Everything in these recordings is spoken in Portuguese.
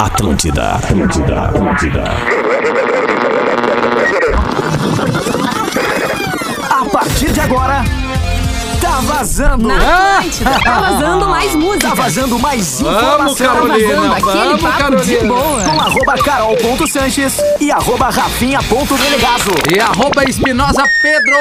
Atlântida, Atlântida, Atlântida. A partir de agora, tá vazando. Na Atlântida, tá vazando mais música. Tá vazando mais Vamos, informação. Carolina, vazando aquele vamos, papo de Carolina. boa. Com arroba carol.sanches e arroba rafinha.delegazo. E arroba Espinosa Pedro.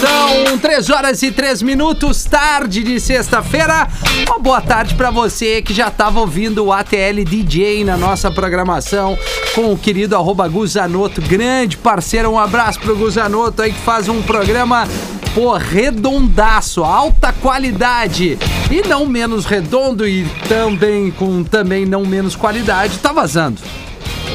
São 3 horas e 3 minutos, tarde de sexta-feira. Uma boa tarde pra você que já tava ouvindo o ATL DJ na nossa programação com o querido arroba Guzanoto, grande parceiro. Um abraço pro Guzanoto aí que faz um programa Pô, redondaço, alta qualidade. E não menos redondo e também com também não menos qualidade, tá vazando.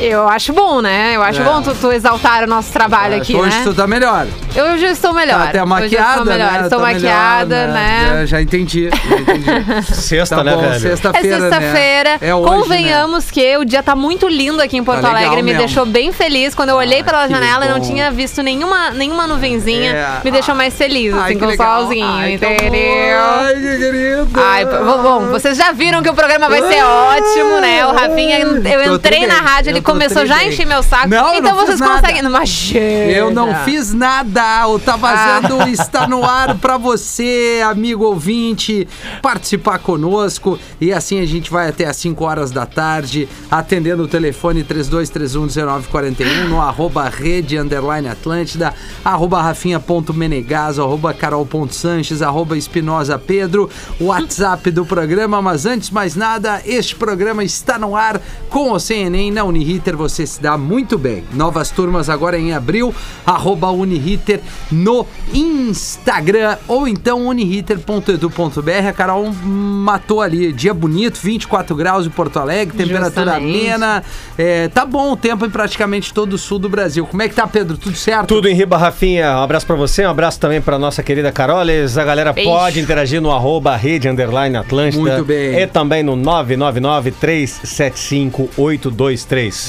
Eu acho bom, né? Eu acho É. bom tu, tu exaltar o nosso trabalho aqui, Hoje né? tu tá melhor. Eu já estou melhor. Tá até maquiada, estou melhor. né? Estou Tá maquiada, melhor, né? É, já entendi, já entendi. Sexta, Tá né, bom, velho? É sexta-feira, sexta-feira. né? É hoje, Convenhamos que o dia tá muito lindo aqui em Porto Tá legal Alegre. Me mesmo. deixou bem feliz. Quando eu olhei Ah, pela que janela e não tinha visto nenhuma, nenhuma nuvenzinha, É. me deixou mais feliz, Ai, assim, que com o solzinho, Ai, entendeu? Ai, que querido. Ai, bom, vocês já viram que o programa vai ser ótimo, né? O Rafinha, eu entrei na rádio, ele começou já a encher meu saco. Não, então não vocês conseguem. Imagina. Eu não fiz nada. O Tá Vazando Ah. está no ar pra você, amigo ouvinte, participar conosco. E assim a gente vai até às 5 horas da tarde, atendendo o telefone 32311941 no arroba rede underline Atlântida, arroba rafinha.menegaso, arroba carol.sanches, arroba espinosa Pedro, WhatsApp do programa. Mas antes de mais nada, este programa está no ar com o CNEM na Uniriter. Você se dá muito bem. Novas turmas agora em abril, arroba Uniriter no Instagram ou então uniriter.edu.br. A Carol matou ali, dia bonito, 24 graus em Porto Alegre, temperatura Justamente. amena. É, tá bom o tempo em praticamente todo o sul do Brasil. Como é que tá, Pedro? Tudo certo? Tudo em riba, Rafinha. Um abraço pra você, um abraço também pra nossa querida Caroles. A galera Beijo. pode interagir no arroba rede underline Atlântida. Muito bem. E também no 999-375-823. Ó,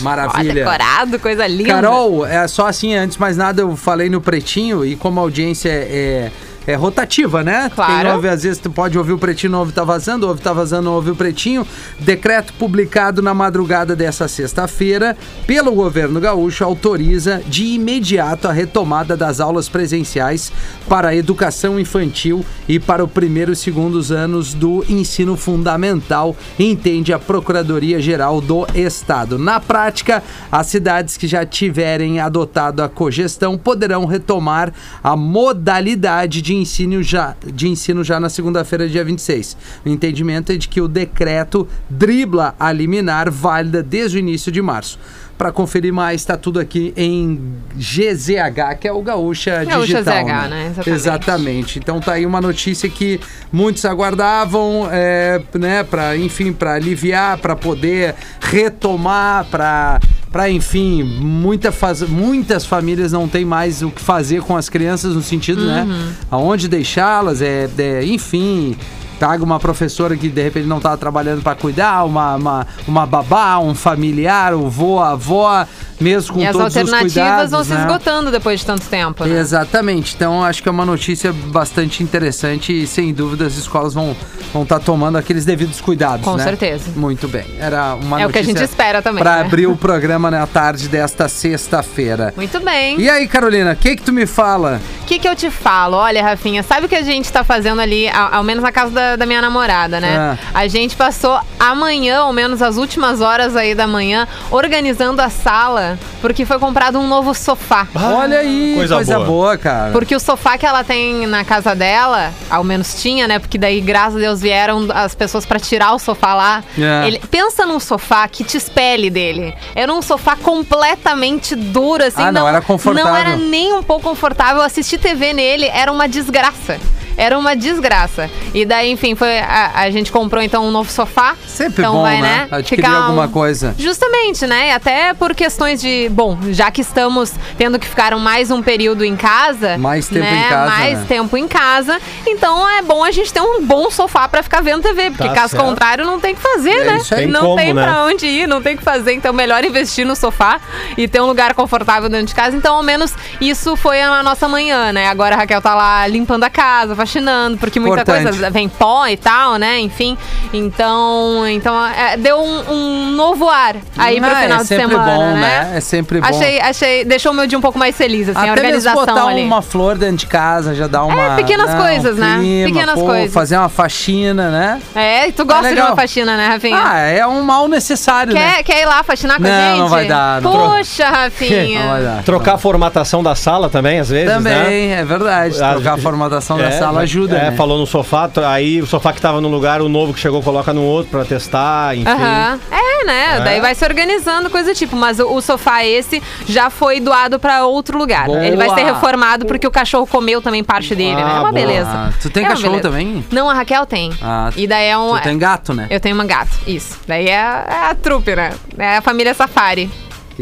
Maravilha. decorado, coisa linda. Carol, é só assim, antes de mais nada, eu falei no Pretinho e como a audiência é, é rotativa, né? Claro. Quem ouve, às vezes, tu pode ouvir o Pretinho, não ouve Tá Vazando, ouve Tá Vazando, não ouve o Pretinho. Decreto publicado na madrugada dessa sexta-feira pelo governo gaúcho autoriza de imediato a retomada das aulas presenciais para a educação infantil e para o primeiro e segundos anos do ensino fundamental, entende a Procuradoria-Geral do Estado. Na prática, as cidades que já tiverem adotado a cogestão poderão retomar a modalidade de ensino já, de ensino já na segunda-feira, dia 26. O entendimento é de que o decreto dribla a liminar válida desde o início de março. Para conferir mais, está tudo aqui em GZH, que é o Gaúcha Gaúcha Digital. ZH, né? Exatamente. Exatamente. Então tá aí uma notícia que muitos aguardavam, é, né, para enfim, para aliviar, para poder retomar, para para enfim, muita faz... muitas famílias não têm mais o que fazer com as crianças no sentido, né, aonde deixá-las, é, é, enfim, paga uma professora que de repente não tá trabalhando para cuidar, uma, uma, uma babá, um familiar, o vô, a avó, mesmo com E as todos os alternativas cuidados, vão se né? esgotando depois de tanto tempo, né? Exatamente. Então acho que é uma notícia bastante interessante e sem dúvida as escolas vão vão estar tomando aqueles devidos cuidados, Com né? certeza. Muito bem. Era uma É o que a notícia gente espera também, Para né? abrir o programa na tarde desta sexta-feira. Muito bem. E aí, Carolina, o que que tu me fala? O que, que eu te falo? Olha, Rafinha, sabe o que a gente tá fazendo ali, ao, ao menos na casa da, da minha namorada, né? Ah. A gente passou amanhã, ao menos as últimas horas aí da manhã, organizando a sala, porque foi comprado um novo sofá. Olha aí, coisa, coisa boa. boa. cara. Porque o sofá que ela tem na casa dela, ao menos tinha, né? Porque daí, graças a Deus, vieram as pessoas pra tirar o sofá lá. É. Ele, pensa num sofá que te espelhe dele. Era um sofá completamente duro, assim. Ah, não era confortável. Não era nem um pouco confortável. Assistir TV nele era uma desgraça. Era uma desgraça. E daí, enfim, foi a, a gente comprou então um novo sofá. Sempre então bom, vai, né? né? Adquirir ficar um- alguma coisa. Justamente, né? E Até por questões de. Bom, já que estamos tendo que ficar mais um período em casa. Mais tempo né, em casa, Mais né? tempo em casa. Então é bom a gente ter um bom sofá pra ficar vendo TV. Porque Tá caso certo. contrário, não tem o que fazer, É né? isso aí. Tem não como, tem né? pra onde ir, não tem o que fazer. Então, melhor investir no sofá e ter um lugar confortável dentro de casa. Então, ao menos isso foi a nossa manhã, né? Agora a Raquel tá lá limpando a casa, faxinando, porque muita Importante. coisa vem pó e tal, né? Enfim. Então, então é, deu um, um novo ar aí pro Ah, final é de sempre semana, bom, né? né? É sempre bom. Achei, achei, deixou o meu dia um pouco mais feliz, assim, a Até mesmo organização botar ali. uma flor dentro de casa, já dá uma... pequenas né, um coisas, né? clima, Pequenas pô, coisas. Fazer uma faxina, né? É, e tu gosta de legal. uma faxina, né, Rafinha? Ah, é um mal necessário, né? Quer, quer ir lá faxinar com a Não, gente? não vai dar, não. Poxa, Rafinha. Não vai dar. Trocar a formatação da sala também, às vezes, né? Também, é verdade. Trocar a formatação da É, sala né? ajuda, É, né? falou no sofá, aí o sofá que tava no lugar, o novo que chegou coloca no outro pra testar, enfim. Aham. É, né? É. Daí vai se organizando, coisa do tipo. Mas o, o sofá esse já foi doado pra outro lugar. Boa. Ele vai ser reformado porque o cachorro comeu também parte dele, né? Ah, É uma boa. beleza. Ah, tu tem É cachorro beleza. também? Não, a Raquel tem. Ah, e daí é um. Tu tem gato, né? Eu tenho uma gato, isso. Daí é, é a trupe, né? É a família Safari.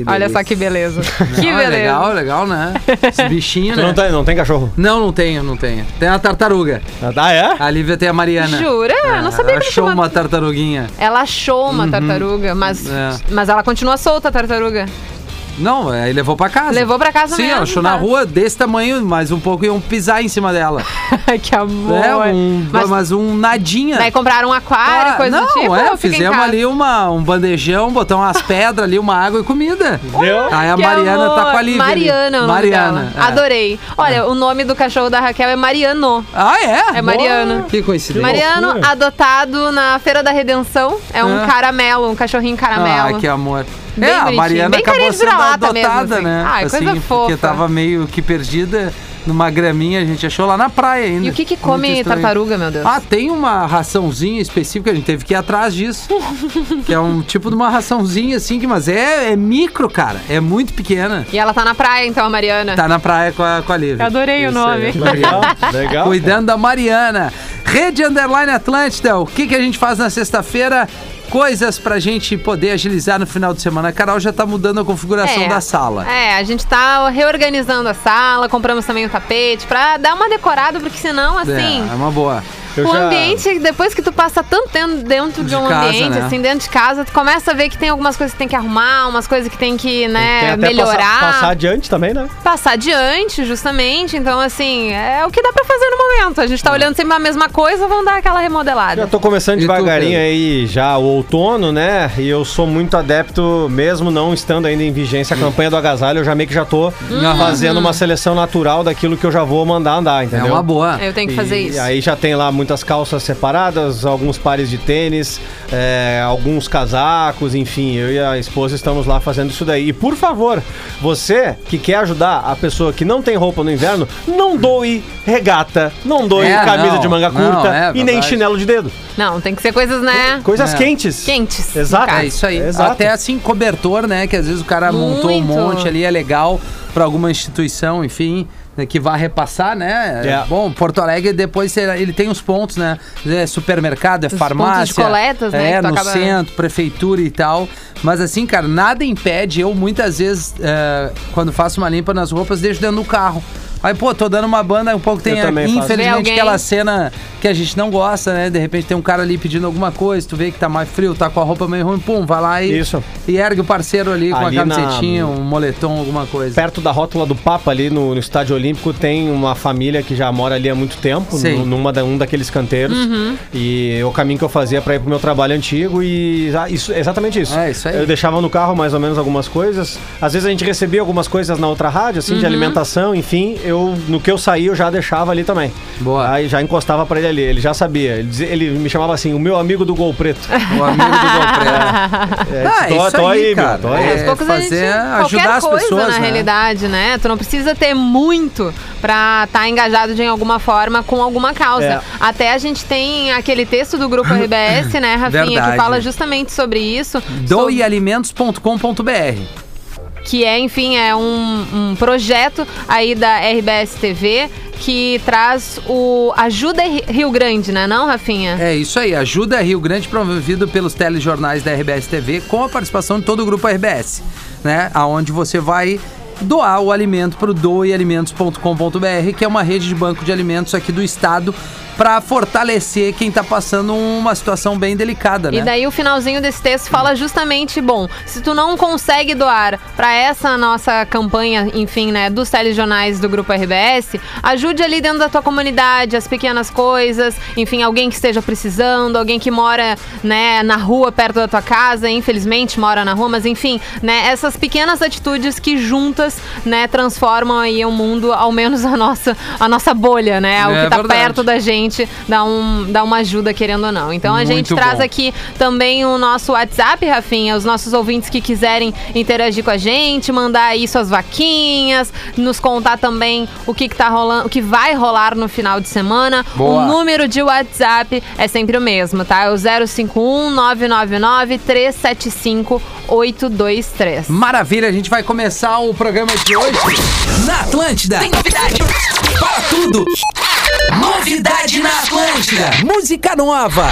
Olha só que beleza. que Não, é beleza. legal, legal, né? Esse bichinho, né? não tem, não tem cachorro? Não, não tenho, não tenho. Tem a tartaruga. Ah, é? A Lívia tem a Mariana. Jura? Eu não sabia ela que achou uma tartaruguinha. Ela achou uma tartaruga, mas, É. mas ela continua solta, a tartaruga. Não, aí levou pra casa. Levou pra casa Sim, mesmo, ela achou tá. na rua desse tamanho, mas um pouco iam pisar em cima dela. que amor. É, um, Mas- mas, um nadinha. Daí compraram um aquário, Ah, coisa não, do tipo. é, fica em fizemos ali uma, um bandejão, botamos umas pedras ali, uma água e comida. Deu? Aí a Que Mariana amor. tá com a Lívia ali. Mariana, é o nome Mariana. dela. é. Adorei. Olha, o nome do cachorro da Raquel é Mariano. Ah, é? É Mariano. Que coincidência. Mariano, adotado na Feira da Redenção. É um Ah. caramelo, um cachorrinho caramelo. Ah, que amor. Bem é, a. Mariana Bem acabou sendo vira-lata mesmo, adotada, assim. né? Ai, coisa Porque fofa. tava meio que perdida numa graminha, a gente achou lá na praia ainda. E o que que come tartaruga, meu Deus? Ah, tem uma raçãozinha específica, a gente teve que ir atrás disso. que é um tipo de uma raçãozinha assim, que, mas é, é micro, cara. É muito pequena. E ela tá na praia, então, a Mariana. Tá na praia com a, com a Lívia. Eu adorei o Isso nome. aí. Legal, legal. Cuidando da Mariana. Rede Underline Atlântida. O que, que a gente faz na sexta-feira? Coisas pra gente poder agilizar no final de semana. A Carol já tá mudando a configuração É. da sala. É, a gente tá reorganizando a sala, compramos também o tapete pra dar uma decorada, porque senão, assim. É, é uma boa. Eu o já- ambiente, depois que tu passa tanto tempo dentro de, De um casa, ambiente, né? assim, dentro de casa, tu começa a ver que tem algumas coisas que tem que arrumar, umas coisas que tem que, né, Tem até melhorar. Passar, passar adiante também, né? passar adiante, justamente. Então, assim, é o que dá pra fazer no momento. A gente tá olhando sempre a mesma coisa, vamos dar aquela remodelada. Já tô começando E tu, devagarinho Pedro? aí já o outono, né? E eu sou muito adepto, mesmo não estando ainda em vigência a campanha do agasalho, eu já meio que já tô fazendo uma seleção natural daquilo que eu já vou mandar andar, É entendeu? uma boa. Eu tenho que fazer E isso. aí já tem lá muitas calças separadas, alguns pares de tênis, é, alguns casacos, enfim, eu e a esposa estamos lá fazendo isso daí. E por favor, você que quer ajudar a pessoa que não tem roupa no inverno, não doe regata, não doe É, camisa não, de manga não, curta é e nem verdade. chinelo de dedo. Não, tem que ser coisas, né? Coisas É. quentes. Quentes. Exato. É isso aí. Exato. Até assim, cobertor, né? Que às vezes o cara montou um Muito. monte ali, é legal pra alguma instituição, enfim. Né, Que vai repassar, né? É. Bom, Porto Alegre depois ele tem os pontos, né? É supermercado, é Os farmácia. coletas, né, É, no acaba- centro, prefeitura e tal. Mas assim, cara, nada impede. Eu muitas vezes, é, quando faço uma limpa nas roupas, deixo dentro do carro. Aí, pô, tô dando uma banda, um pouco tem, infelizmente, aquela cena que a gente não gosta, né? De repente tem um cara ali pedindo alguma coisa, tu vê que tá mais frio, tá com a roupa meio ruim, pum, vai lá e, Isso. e ergue o parceiro ali, com Ali a na- camisetinha, um moletom, alguma coisa. Perto da rótula do Papa, ali no, no Estádio Olímpico, tem uma família que já mora ali há muito tempo, Sim. nu- numa da, um daqueles canteiros. Uhum. E é o caminho que eu fazia para ir pro meu trabalho antigo e ah, isso, exatamente isso. É, isso aí. Eu deixava no carro mais ou menos algumas coisas. Às vezes a gente recebia algumas coisas na outra rádio, assim, Uhum. de alimentação, enfim. Eu, no que eu saía, eu já deixava ali também. Boa. Aí já encostava para ele ali. Ele já sabia. Ele, dizia- ele me chamava assim, o meu amigo do Gol Preto. O amigo do Golpreto. É, Ah, tô- isso tô aí, meu, cara. tô. É, Aos poucos a fazer- gente, ajudar as coisa, pessoas, na né? realidade, né? Tu não precisa ter muito pra estar engajado de alguma forma com alguma causa. É. Até a gente tem aquele texto do grupo RBS, né, Rafinha, Verdade. que fala justamente sobre isso. sobre- Doealimentos.com.br que é, enfim, é um, um projeto aí da RBS TV que traz o Ajuda Ri- Rio Grande, né, não, Rafinha? É isso aí, ajuda Rio Grande promovido pelos telejornais da RBS TV com a participação de todo o grupo RBS, né? Aonde você vai doar o alimento para o doealimentos.com.br, que é uma rede de banco de alimentos aqui do estado pra fortalecer quem tá passando uma situação bem delicada, né? E daí o finalzinho desse texto fala justamente, bom, se tu não consegue doar para essa nossa campanha, enfim, né, dos telejornais do Grupo RBS, ajude ali dentro da tua comunidade, as pequenas coisas, enfim, alguém que esteja precisando, alguém que mora, né, na rua perto da tua casa, infelizmente mora na rua, mas enfim, né, essas pequenas atitudes que juntas, né, transformam aí o mundo, ao menos a nossa, a nossa bolha, né, o É que tá verdade. perto da gente, dá, um, dá uma ajuda querendo ou não. Então a gente Muito traz bom. aqui também o nosso WhatsApp, Rafinha, os nossos ouvintes que quiserem interagir com a gente, mandar aí suas vaquinhas, nos contar também o que, que tá rolando, o que vai rolar no final de semana. Boa. O número de WhatsApp é sempre o mesmo, tá? É o 051 999 375 823. Maravilha, a gente vai começar o programa de hoje. Na Atlântida. Tem novidade. Para tudo. Atlântida. Música nova.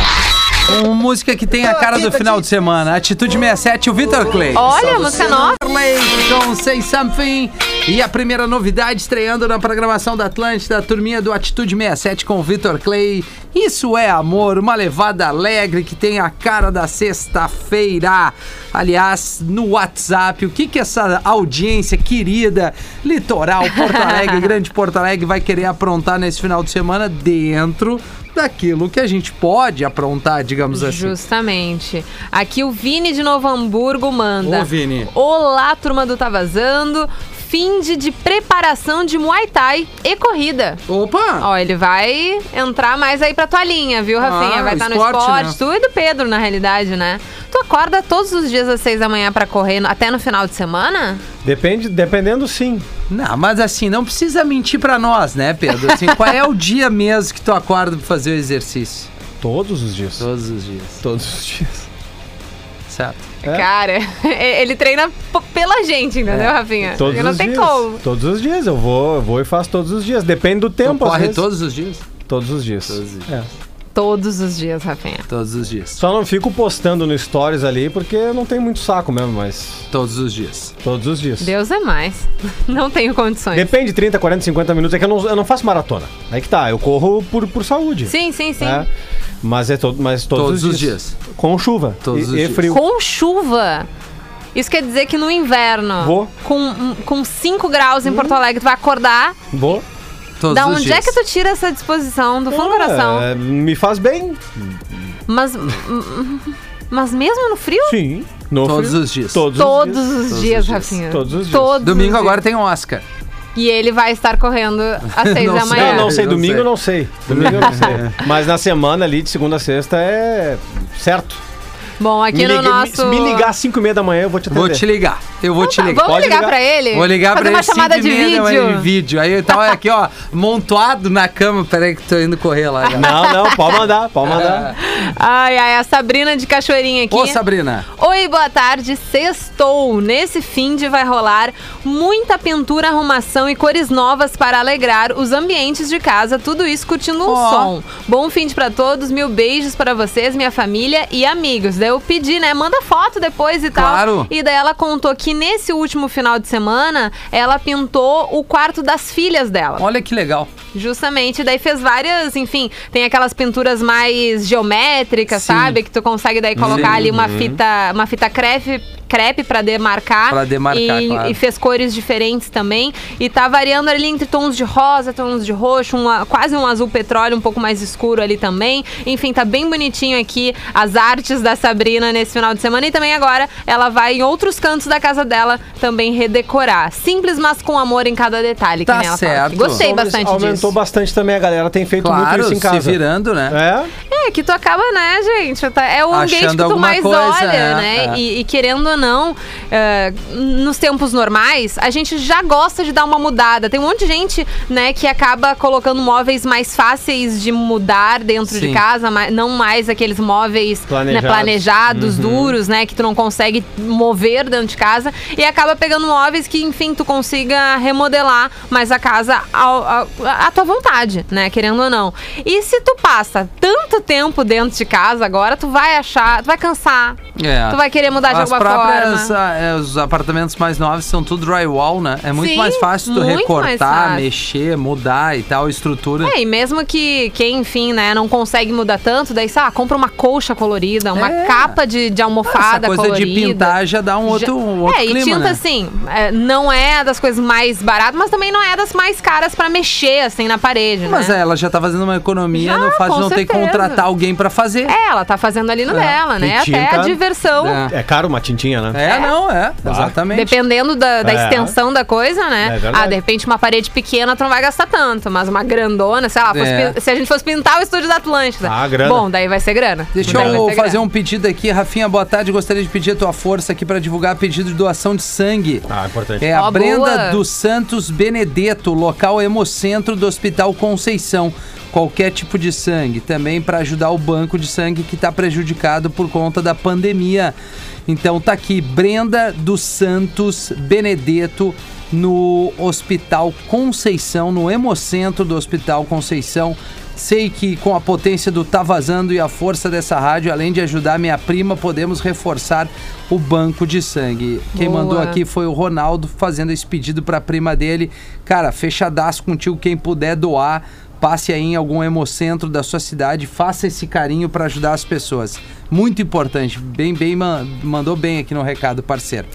Uma música que tem a cara do final de semana. Atitude 67, o Vitor Clay. Olha, música nova. Clay com Say Something. E a primeira novidade estreando na programação da Atlântida, a turminha do Atitude 67 com o Vitor Clay. Isso é amor, uma levada alegre que tem a cara da sexta-feira. Aliás, no WhatsApp, o que que essa audiência querida, litoral, Porto Alegre, grande Porto Alegre, vai querer aprontar nesse final de semana dentro daquilo que a gente pode aprontar, digamos assim. Justamente. Aqui o Vini de Novo Hamburgo manda. Ô, Vini. Olá, turma do Tá Vazando. Fim de, preparação de Muay Thai e corrida. Opa! Ó, ele vai entrar mais aí pra tua linha, viu, Rafinha? Ah, vai estar no esporte, né? Tu e do Pedro, na realidade, né? Tu acorda todos os dias às seis da manhã pra correr, até no final de semana? Depende, dependendo sim. Não, mas assim, não precisa mentir pra nós, né, Pedro? Assim, qual é o dia mesmo que tu acorda pra fazer o exercício? Todos os dias. Todos os dias. Todos os dias. Certo. É? Cara, ele treina pela gente, entendeu, Rafinha? Todos Porque não os tem dias. como. Todos os dias. Eu vou, eu vou e faço todos os dias. Depende do Tu tempo. às corre vezes. todos os dias? Todos os dias. Todos os dias. É. Todos os dias, Rafinha. Todos os dias. Só não fico postando no Stories ali porque eu não tenho muito saco mesmo, mas Todos os dias. todos os dias. Deus é mais. Não tenho condições. Depende, 30, 40, 50 minutos. É que eu não, eu não faço maratona. Aí que tá, eu corro por, por saúde. Sim, sim, sim. né? Mas é todo, mas todos, Todos os os dias. dias. Com chuva. Todos e, os e dias. frio. Com chuva. Isso quer dizer que no inverno, Vou. com, com 5 graus em Porto Alegre, tu vai acordar. Vou. Todos da os onde dias. é que tu tira essa disposição do fundo do coração? É, me faz bem. Mas. Mas mesmo no frio? Sim. No Todos frio. os dias. Todos, Todos os dias. os Todos dias, os dias. Rafinha. Todos os dias. Todos Domingo os agora dias. tem um Oscar. E ele vai estar correndo às 6 Não da manhã. Não, não sei, domingo não sei. Domingo eu não sei. Mas na semana ali, de segunda a sexta, é certo. Bom, aqui me, no liga- nosso. me, me ligar às 5 e meia da manhã, eu vou te atender. Vou te ligar. Eu vou Então te tá, ligar. Vamos Pode ligar, ligar. pra ele? Vou ligar Fazer pra uma ele chamada de da manhã vídeo. de vídeo. Aí eu tava aqui, ó, montuado na cama. Peraí que tô indo correr lá. já. Não, não, pode mandar, pode mandar. Ai, ai, a Sabrina de Cachoeirinha aqui. Ô, Sabrina. Oi, boa tarde. Sextou. Nesse fim de vai rolar muita pintura, arrumação e cores novas para alegrar os ambientes de casa. Tudo isso curtindo um Ó. som. Bom fim de pra todos. Mil beijos para vocês, minha família e amigos. Eu pedi, né? Manda foto depois e tal. Claro. E daí ela contou que nesse último final de semana ela pintou o quarto das filhas dela. Olha que legal. Justamente, daí fez várias, enfim, tem aquelas pinturas mais geométricas, Sim. sabe? Que tu consegue daí colocar Sim. ali uma fita, uma fita crepe, crepe para demarcar. Pra demarcar, e, claro. e fez cores diferentes também. E tá variando ali entre tons de rosa, tons de roxo, uma- quase um azul petróleo, um pouco mais escuro ali também. Enfim, tá bem bonitinho aqui as artes da Sabrina nesse final de semana. E também agora ela vai em outros cantos da casa dela também redecorar. Simples, mas com amor em cada detalhe. Tá ela fala certo. Gostei Aumentou bastante Aumentou disso. bastante também, a galera tem feito muito Claro, isso em se casa. virando, né? É, É, que tu acaba, né, gente? Tá- É o Achando ambiente que tu alguma mais coisa, olha, é, né? é. E, e querendo ou não, é, nos tempos normais, a gente já gosta de dar uma mudada. Tem um monte de gente, né, que acaba colocando móveis mais fáceis de mudar dentro Sim. de casa, não mais aqueles móveis né, Planejados. planejados, duros, né, que tu não consegue mover dentro de casa. E acaba pegando móveis que, enfim, tu consiga remodelar mais a casa ao- ao- à tua vontade, né, querendo ou não. E se tu passa tanto tempo dentro de casa agora, tu vai achar, tu vai cansar. É. Tu vai querer mudar de As alguma próprias, forma. ah, é, os apartamentos mais novos são tudo drywall, né? É muito Sim, mais fácil tu recortar, fácil. mexer, mudar e tal, a estrutura. É, e mesmo que quem, enfim, né, não consegue mudar tanto, daí, sei lá, compra uma colcha colorida, uma É. capa de, de almofada Essa coisa colorida. de pintar já dá um outro, um outro é, clima, e tinta, né? assim, é, não é das coisas mais baratas, mas também não é das mais caras pra mexer, assim, na parede, Mas né? é, ela já tá fazendo uma economia Já, no fato de não ter que certeza. contratar alguém pra fazer. É, ela tá fazendo ali no dela, né? E Até a tinta- diversão. É. É caro uma tintinha, né? É, não, é, exatamente. Dependendo da, da É. extensão da coisa, né? É verdade. ah, de repente uma parede pequena tu não vai gastar tanto, mas uma grandona, sei lá, fosse É. pin- se a gente fosse pintar o estúdio da Atlântida. Ah, grana. Bom, daí vai ser grana. Deixa Daí vai eu ser fazer grana. um pedido aqui. Rafinha, boa tarde. Gostaria de pedir a tua força aqui pra divulgar pedido de doação de sangue. Ah, importante. É a Ó, Brenda boa. dos Santos Benedetto, local hemocentro do Hospital Conceição. Qualquer tipo de sangue, também para ajudar o banco de sangue que está prejudicado por conta da pandemia. Então tá aqui, Brenda dos Santos Benedetto no Hospital Conceição, no hemocentro do Hospital Conceição. Sei que com a potência do Tá Vazando e a força dessa rádio, além de ajudar minha prima, podemos reforçar o banco de sangue. Quem Boa. mandou aqui foi o Ronaldo fazendo esse pedido para a prima dele. Cara, fechadaço contigo, quem puder doar, passe aí em algum hemocentro da sua cidade, faça esse carinho para ajudar as pessoas. Muito importante. Bem, bem, man- mandou bem aqui no recado, parceiro.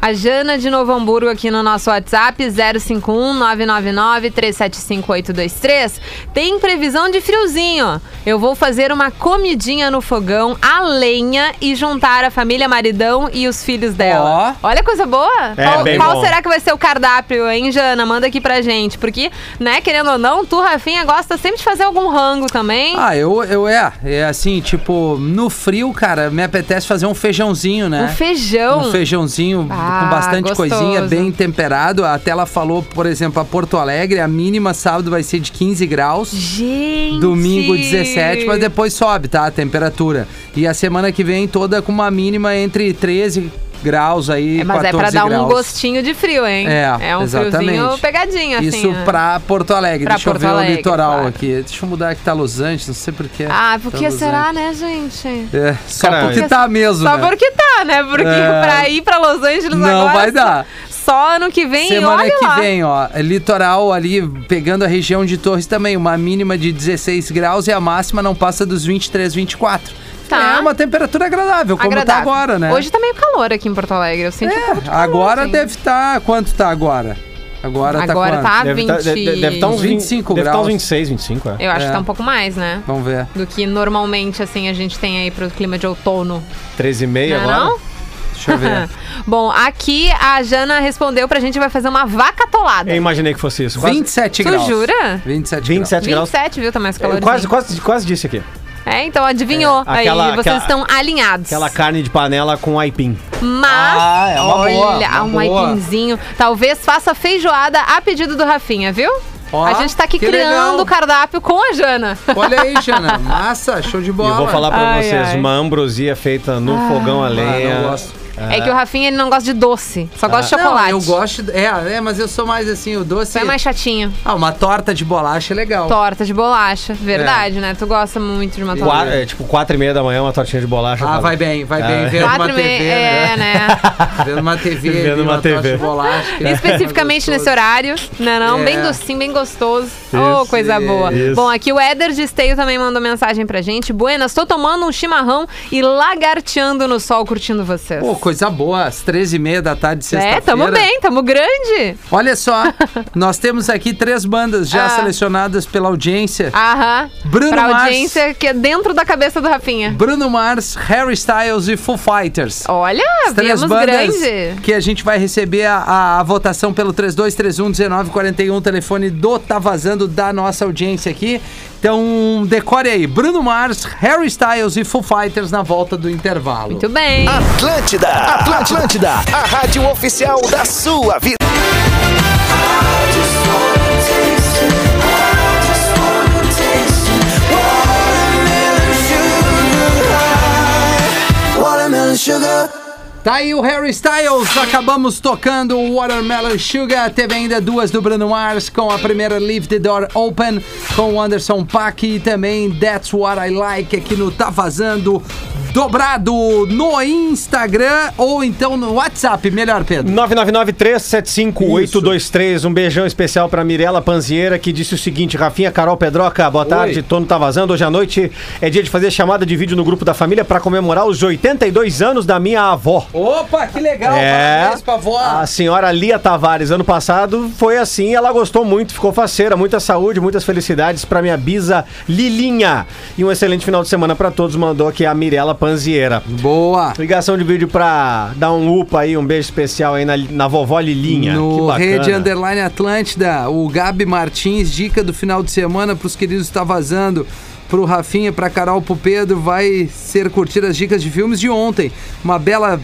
A Jana de Novo Hamburgo aqui no nosso WhatsApp, 051 999 375 823. Tem previsão de friozinho. Eu vou fazer uma comidinha no fogão, a lenha e juntar a família maridão e os filhos dela. Olha coisa boa. É, qual qual será que vai ser o cardápio, hein, Jana? Manda aqui pra gente. Porque, né, querendo ou não, tu, Rafinha, gosta sempre de fazer algum rango também. Ah, eu, eu é. É assim, tipo, no frio, cara, me apetece fazer um feijãozinho, né? Um feijão. Um feijãozinho Ah, com bastante gostoso. coisinha, bem temperado. Até ela falou, por exemplo, a Porto Alegre, a mínima sábado vai ser de 15 graus. Gente. Domingo 17, mas depois sobe, tá? A temperatura. E a semana que vem toda com uma mínima entre 13 graus aí, É, mas 14 é pra dar graus. um gostinho de frio, hein? É, É um exatamente. friozinho pegadinho, assim. Isso né? pra Porto Alegre. Pra Deixa Porto eu ver Alegre, o litoral claro. aqui. Deixa eu mudar aqui, tá Los Angeles, não sei porquê. Ah, por que Tá será, né, gente? É, só Cara, porque tá mesmo, Só né? porque tá, né? Porque É. pra ir pra Los Angeles Não agora... vai dar. Só ano que vem, Semana olha que lá. vem, ó, litoral ali, pegando a região de Torres também, uma mínima de 16 graus e a máxima não passa dos 23, 24. Tá. É uma temperatura agradável, como tá Agradável. agora, né? Hoje tá meio calor aqui em Porto Alegre. Eu senti um pouco de calor, Agora assim. deve estar. quanto tá agora? Agora, Agora tá tá quanto? Deve estar 20... deve, deve tá uns 25 20, deve tá graus. uns 26, 25, é. Eu acho É. que tá um pouco mais, né? Vamos ver. Do que normalmente, assim, a gente tem aí pro clima de outono. 13,5 Não é agora. não? Deixa eu ver. Bom, aqui a Jana respondeu pra gente vai fazer uma vaca atolada. Eu imaginei que fosse isso. Quase, 27 Tu graus. jura? 27, 27 graus. 27, viu? Tá mais calor. quase, quase, quase disse aqui. É, então adivinhou. É, aquela- aí, vocês aquela- estão alinhados. Aquela carne de panela com aipim. Mas, Ah, é uma boa, olha, uma um boa. aipinzinho. Talvez faça feijoada a pedido do Rafinha, viu? Ó, a gente tá aqui criando o cardápio com a Jana. Olha aí, Jana. Massa, show de E bola. eu vou falar pra Ai, vocês, ai. uma ambrosia feita no fogão a Ah, lenha. não É que o Rafinha ele não gosta de doce, só gosta de chocolate. Não, eu gosto. É, é, mas eu sou mais assim, o doce. Você é mais chatinho. Ah, uma torta de bolacha é legal. Torta de bolacha, verdade, né? Tu gosta muito de uma torta. Qua- é, tipo, 4 e meia da manhã, uma tortinha de bolacha. Ah, tá- vai bem, vai Ah, bem. é. Vendo uma Quatro e TV, meia, né? é, né? Vendo uma TV, Vendo uma uma torta TV. de bolacha. que é Especificamente nesse horário, né? Não, É. bem docinho, bem gostoso. oh, Isso, coisa boa. isso. Bom, aqui o Éder de Esteio também mandou mensagem pra gente. Buenas, tô tomando um chimarrão e lagarteando no sol, curtindo vocês. Pô, coisa boa, às 13h30 da tarde de sexta-feira. é, tamo bem, tamo grande. Olha só, nós temos aqui três bandas já Ah. selecionadas pela audiência. Aham. Bruno pra Mars. audiência que é dentro da cabeça do Rafinha. Bruno Mars, Harry Styles e Foo Fighters. Olha, As três bandas grande. que a gente vai receber a, a- a votação pelo 3231-1941, telefone do Tá Vazando da nossa audiência aqui. Então, decore aí. Bruno Mars, Harry Styles e Foo Fighters na volta do intervalo. Muito bem. Atlântida, Atlântida, Atlântida, a rádio oficial da sua vida. Tá aí o Harry Styles, acabamos tocando o Watermelon Sugar, teve ainda duas do Bruno Mars, com a primeira Leave the Door Open, com o Anderson Paak e também That's What I Like aqui no Tá Vazando, dobrado no Instagram ou então no WhatsApp, melhor Pedro. 999-375-823. Um beijão especial pra Mirella Panzieira, que disse o seguinte: Rafinha, Carol Pedroca, boa tarde. Tono tá vazando. Hoje à noite é dia de fazer chamada de vídeo no grupo da família pra comemorar os 82 anos da minha avó. Opa, que legal, É, parabéns pra avó. a senhora Lia Tavares, ano passado, foi assim, ela gostou muito, ficou faceira, muita saúde, muitas felicidades pra minha bisa Lilinha. E um excelente final de semana pra todos, mandou aqui a Mirella Panzieira. Boa. Ligação de vídeo pra dar um upa aí, um beijo especial aí na, na vovó Lilinha. No. Rede Underline Atlântida, o Gabi Martins, dica do final de semana pros queridos Tá Vazando. Pro Rafinha, pra Carol, pro Pedro, vai ser curtir as dicas de filmes de ontem. Uma bela,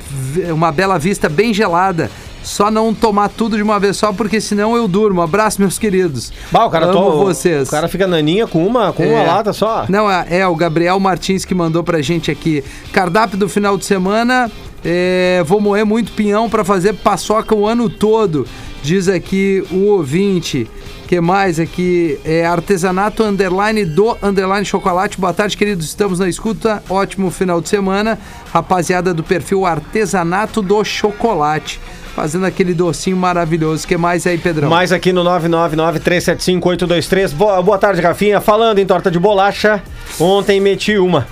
uma bela vista bem gelada. Só não tomar tudo de uma vez só, porque senão eu durmo. Abraço, meus queridos. Bah, o cara Amo to- vocês. O cara fica naninha com uma, com uma É. lata só. Não, é, é o Gabriel Martins que mandou pra gente aqui. Cardápio do final de semana. é, vou moer muito pinhão pra fazer paçoca o ano todo. Diz aqui o ouvinte. que mais aqui? É artesanato underline do underline chocolate. Boa tarde, queridos. Estamos na escuta. Ótimo final de semana. Rapaziada do perfil Artesanato do Chocolate. Fazendo aquele docinho maravilhoso. que mais aí, Pedrão? Mais aqui no 999-375-823. Boa, boa tarde, Rafinha. Falando em torta de bolacha, ontem meti uma.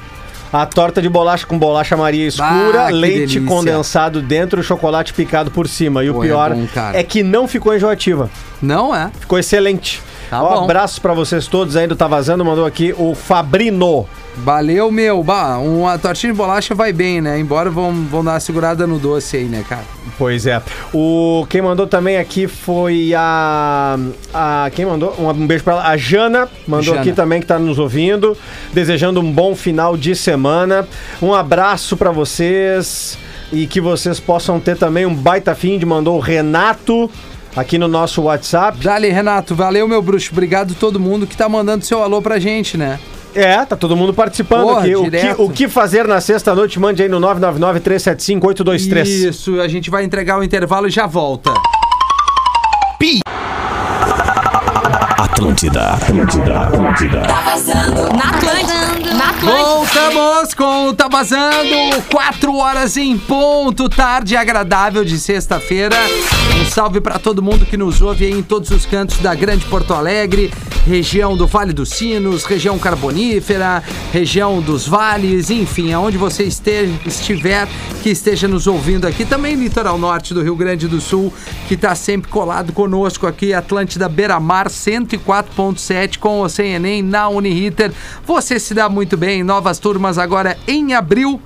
A torta de bolacha com bolacha Maria escura, Ah, que leite delícia. condensado dentro, chocolate picado por cima. E o Pô, é pior bom, cara. é que não ficou enjoativa. Não é? Ficou excelente. Tá um bom. abraço pra vocês todos aí do Tá Vazando. Mandou aqui o Fabrino. Valeu, meu. Bah, uma tortinha de bolacha vai bem, né? Embora vão, vão dar uma segurada no doce aí, né, cara? Pois é. O quem mandou também aqui foi a a quem mandou um, um beijo pra ela, a Jana mandou Jana. aqui também que tá nos ouvindo, desejando um bom final de semana. Um abraço pra vocês e que vocês possam ter também um baita fim de mandou o Renato aqui no nosso WhatsApp. Dali, Renato. Valeu, meu bruxo. Obrigado a todo mundo que tá mandando seu alô pra gente, né? É, tá todo mundo participando Porra, aqui. O que, o que fazer na sexta noite? Mande aí no 999 375 823. Isso, a gente vai entregar o intervalo e já volta. Atlântida, Atlântida, Atlântida. Na Atlântida. Na Atlântida. Voltamos com Tá Vazando, 4 horas em ponto, tarde agradável de sexta-feira. Um salve pra todo mundo que nos ouve aí em todos os cantos da Grande Porto Alegre, região do Vale dos Sinos, região carbonífera, região dos vales, enfim, aonde você este- estiver, que esteja nos ouvindo aqui. Também litoral norte do Rio Grande do Sul, que tá sempre colado conosco aqui, Atlântida Beira Mar 104.7 com o Sem Enem na Uniriter. Você se dá muito bem, novas turmas agora em abril.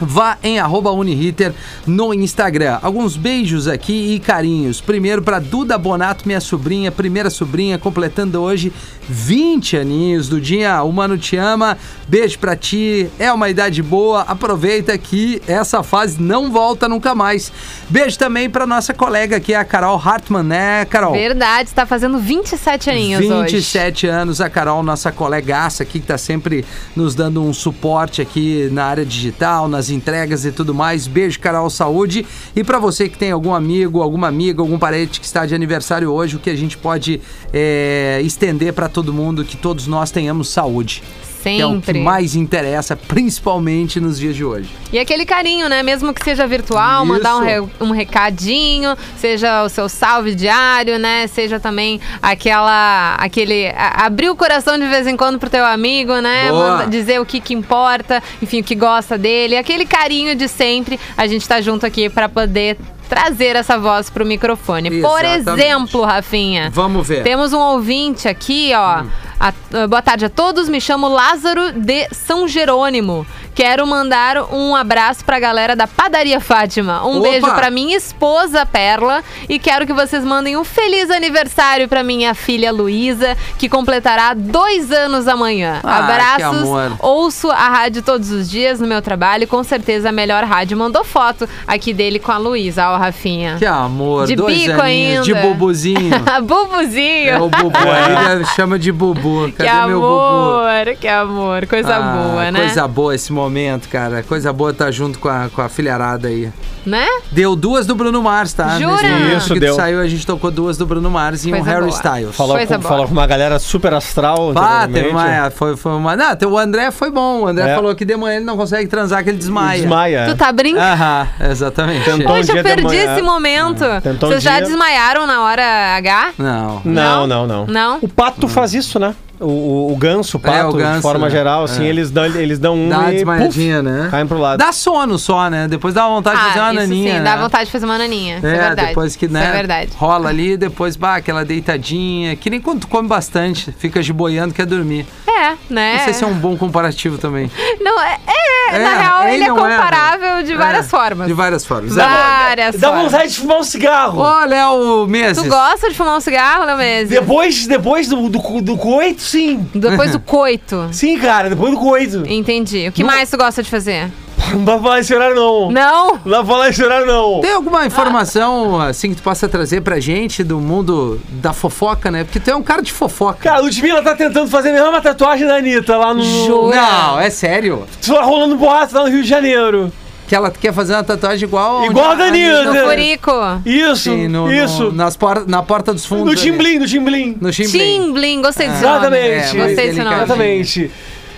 Vá em arroba Uniriter no Instagram. Alguns beijos aqui e carinhos. Primeiro para Duda Bonato, minha sobrinha, primeira sobrinha, completando hoje 20 aninhos do dia. O Mano te ama. Beijo pra ti. É uma idade boa. Aproveita que essa fase não volta nunca mais. Beijo também pra nossa colega aqui, a Carol Hartmann, né, Carol? Verdade, está fazendo 27 aninhos hoje. 27 anos, a Carol, nossa colegaça aqui, que tá sempre nos dando um suporte aqui na área digital, nas entregas e tudo mais. Beijo, Carol, saúde. E pra você que tem algum amigo, alguma amiga, algum parente que está de aniversário hoje, o que a gente pode é, estender pra todo mundo, que todos nós tenhamos saúde. Que é o que Sempre. mais interessa, principalmente nos dias de hoje. E aquele carinho, né? Mesmo que seja virtual, mandar um, Isso. re- um recadinho, seja o seu salve diário, né? Seja também aquela. aquele. a- abrir o coração de vez em quando pro teu amigo, né? Manda- dizer o que que importa, enfim, o que gosta dele. Aquele carinho de sempre. A gente tá junto aqui pra poder trazer essa voz pro microfone. Por Exatamente. exemplo, Rafinha. Vamos ver. Temos um ouvinte aqui, ó. Hum. A- ah, boa tarde a todos, me chamo Lázaro de São Jerônimo. Quero mandar um abraço pra galera da Padaria Fátima. Um Opa! beijo pra minha esposa Perla e quero que vocês mandem um feliz aniversário pra minha filha Luísa, que completará dois anos amanhã. Ah, que Abraços. amor. Ouço a rádio todos os dias no meu trabalho, com certeza a melhor rádio. Mandou foto aqui dele com a Luísa, ó, Rafinha. Que amor, De dois bico aninhos, de ainda. bubuzinho. Bubuzinho. É o bubu, aí ele chama de bubu. Que Cadê meu bubu? amor, que amor. Coisa Ah, boa, né? Coisa boa esse momento. Momento, cara. Coisa boa estar junto com a, com a filharada aí. Né? Deu duas do Bruno Mars, tá? Jura? Nesse momento Isso, que deu. saiu, a gente tocou duas do Bruno Mars e um Coisa Harry boa. Styles. Falou Coisa com, boa. falou com uma galera super astral. Teve uma, é, foi, foi uma. Não, teu- o André foi bom. O André É. falou que de manhã ele não consegue transar, que ele desmaia. Desmaia. Tu tá brincando? Aham, exatamente. Tentou. um Poxa, dia eu perdi esse momento. Um Vocês já dia- desmaiaram na hora H? Não. Não, não, não. Não? O pato faz isso, né? O, o, o ganso, o pato, É, o ganso, de forma né? geral, assim, É. eles, dão, eles dão um Dá uma e desmaiadinha, puf, né? caem pro lado. Dá sono só, né? Depois dá vontade de fazer uma Ah, isso naninha. sim, né? dá vontade de fazer uma naninha. É, É, verdade. depois que, né? Isso é verdade. Rola ali, depois, bah, aquela deitadinha. Que nem quando tu come bastante, fica giboiando, quer dormir. É, né? Não sei se é um bom comparativo também. Não, é, é, É, na real, é ele é é, comparável de várias É, formas. De várias formas. Várias Dá formas. vontade de fumar um cigarro. Ô, Léo Meses. Tu gosta de fumar um cigarro, Léo Menezes? Depois, depois do, do, do coito, sim. Depois do coito. Sim, cara, depois do coito. Entendi. O que Não. mais tu gosta de fazer? Não dá pra falar esse horário, não. Não? Não dá pra falar esse horário, não. Tem alguma informação, assim, que tu possa trazer pra gente do mundo da fofoca, né? Porque tu é um cara de fofoca. Cara, a Ludmilla tá tentando fazer a mesma tatuagem da Anitta lá no... Jura? Não, é sério. Só rolando boato lá no Rio de Janeiro. Que ela quer fazer uma tatuagem igual... Igual a da Anitta. No furico. Isso, Sim, no, isso. no- nas por, na porta dos fundos. No. Timblim, no Timblim. No. Timbling, gostei desse nome. Exatamente. É, Gostei nome. Exatamente.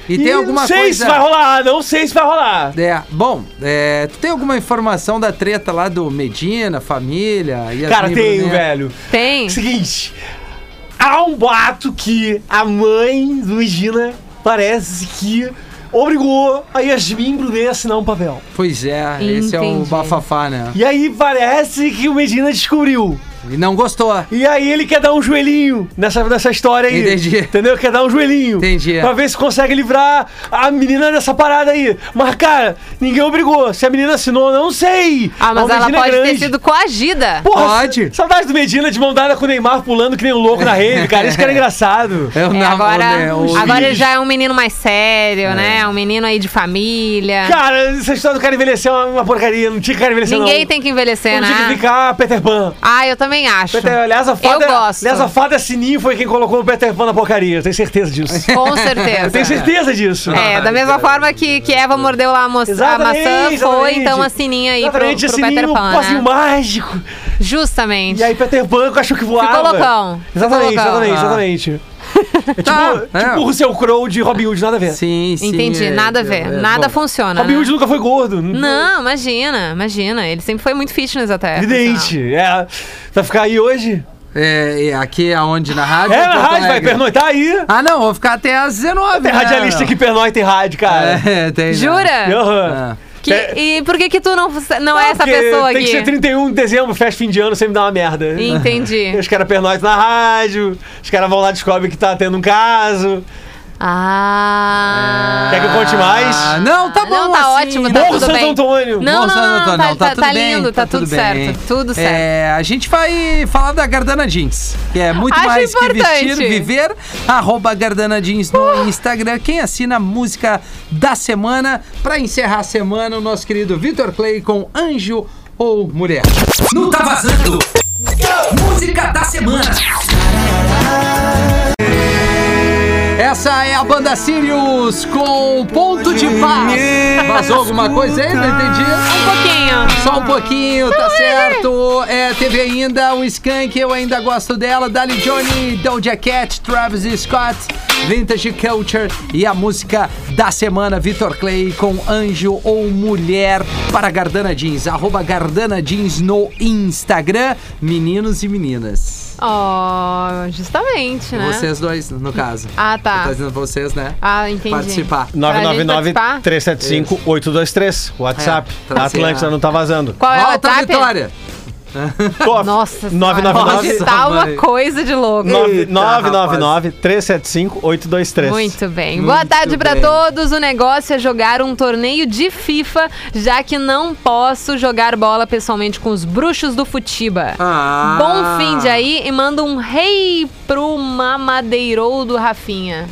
E tem alguma não sei coisa... se vai rolar, não sei se vai rolar. É, bom, é, tu tem alguma informação da treta lá do Medina, família? Yasmin Cara, tenho, Brunet? velho. Tem. Seguinte, há um boato que a mãe do Regina parece que obrigou a Yasmin Brunet a assinar um papel. Pois é, esse é o Entendi. bafafá, né? E aí parece que o Medina descobriu. E não gostou. E aí ele quer dar um joelhinho nessa, nessa história aí. Entendi. Entendeu? Quer dar um joelhinho. Entendi. Pra ver se consegue livrar a menina dessa parada aí. Mas, cara, ninguém obrigou. Se a menina assinou, eu não sei. Ah, mas ela é pode ter grande. sido coagida. Porra, Pode. Saudade do Medina de mão dada com o Neymar pulando que nem um louco na rede, cara. Isso que era engraçado. É, o É, nam- agora, né, o- agora ele já é um menino mais sério, né? Um menino aí de família. Cara, essa história do cara envelhecer é uma, uma porcaria. Não tinha que cara envelhecer, Ninguém não. tem que envelhecer, Não tinha que né? ficar Peter Pan. Ah, eu também acho. Peter, aliás, a fada, Eu gosto. aliás, a fada Sininho foi quem colocou o Peter Pan na porcaria. Eu tenho certeza disso. Com certeza. Eu tenho certeza disso. É, da mesma forma que, que Eva mordeu lá a, moça, a Exatamente, maçã, foi então a sininha aí pro, Exatamente, pro Sininho, Peter Pan, um né? mágico. Justamente. E aí Peter Pan com cachorro que voava. Ficou loucão. Exatamente, Ficou loucão. exatamente, Ah. exatamente. É tipo, Tá, é. tipo o Russell Crowe de Robin Hood, nada a ver. Sim, sim. Entendi, é- nada a é- ver. é, nada bom. funciona. Robin né? Hood nunca foi gordo. Não, imagina, imagina. Ele sempre foi muito fitness até. Evidente. É. Vai ficar aí hoje? É, é, aqui aonde? Na rádio? É, na rádio, vai pernoitar aí. Ah, não, vou ficar até às 19. Tem né? radialista que pernoita em rádio, cara. É, tem. né? Jura? Aham. Ah. Que- É. E por que que tu não, não é essa pessoa Tem aqui? que ser 31 de dezembro, festa fim de ano, sempre dá uma merda. Entendi. Os caras pernoitam na rádio, os caras vão lá e descobrem que tá tendo um caso. Ah. Quer que eu conte mais? Ah, não, tá bom. Não, tá assim, ótimo, tá Morro Santo bem. Antônio. Não, Bom, não, Santo não, Antônio, tá, não, tá tá, tudo tá bem, lindo, tá, tudo, tudo certo. bem. Tudo certo. É, a gente vai falar da Gardana Jeans, que é muito Acho mais que importante. vestir, viver. Arroba Gardana Jeans no Instagram. Quem assina a música da semana, pra encerrar a semana, o nosso querido Vitor Clay com Anjo ou Mulher. No Tá Vazando. Música da semana. Essa é a banda Sirius com Ponto de Paz. Vazou alguma coisa aí? Não entendi. Um pouquinho. Só um pouquinho, tá certo. É, teve ainda o Skank, eu ainda gosto dela. Dali Johnny, Doja Cat, Travis Scott, Vintage Culture e a música da semana, Vitor Clay com Anjo ou Mulher para Gardana Jeans. Arroba Gardana Jeans no Instagram, meninos e meninas. Oh, justamente, né? Vocês dois, no caso. Ah, tá. Tá dizendo vocês, né? Ah, entendi. Participar. Pra gente participar? 999-375-823. WhatsApp. É, tá Atlântida não tá vazando. Qual é o WhatsApp? Vitória. Nossa, 999 senhora, tá uma coisa de louco. Eita, 999-375-823. Muito bem. Muito Boa tarde pra bem. todos. O negócio é jogar um torneio de FIFA, já que não posso jogar bola pessoalmente com os bruxos do Futiba. Ah. Bom fim de aí e manda um rei pro mamadeirou do Rafinha.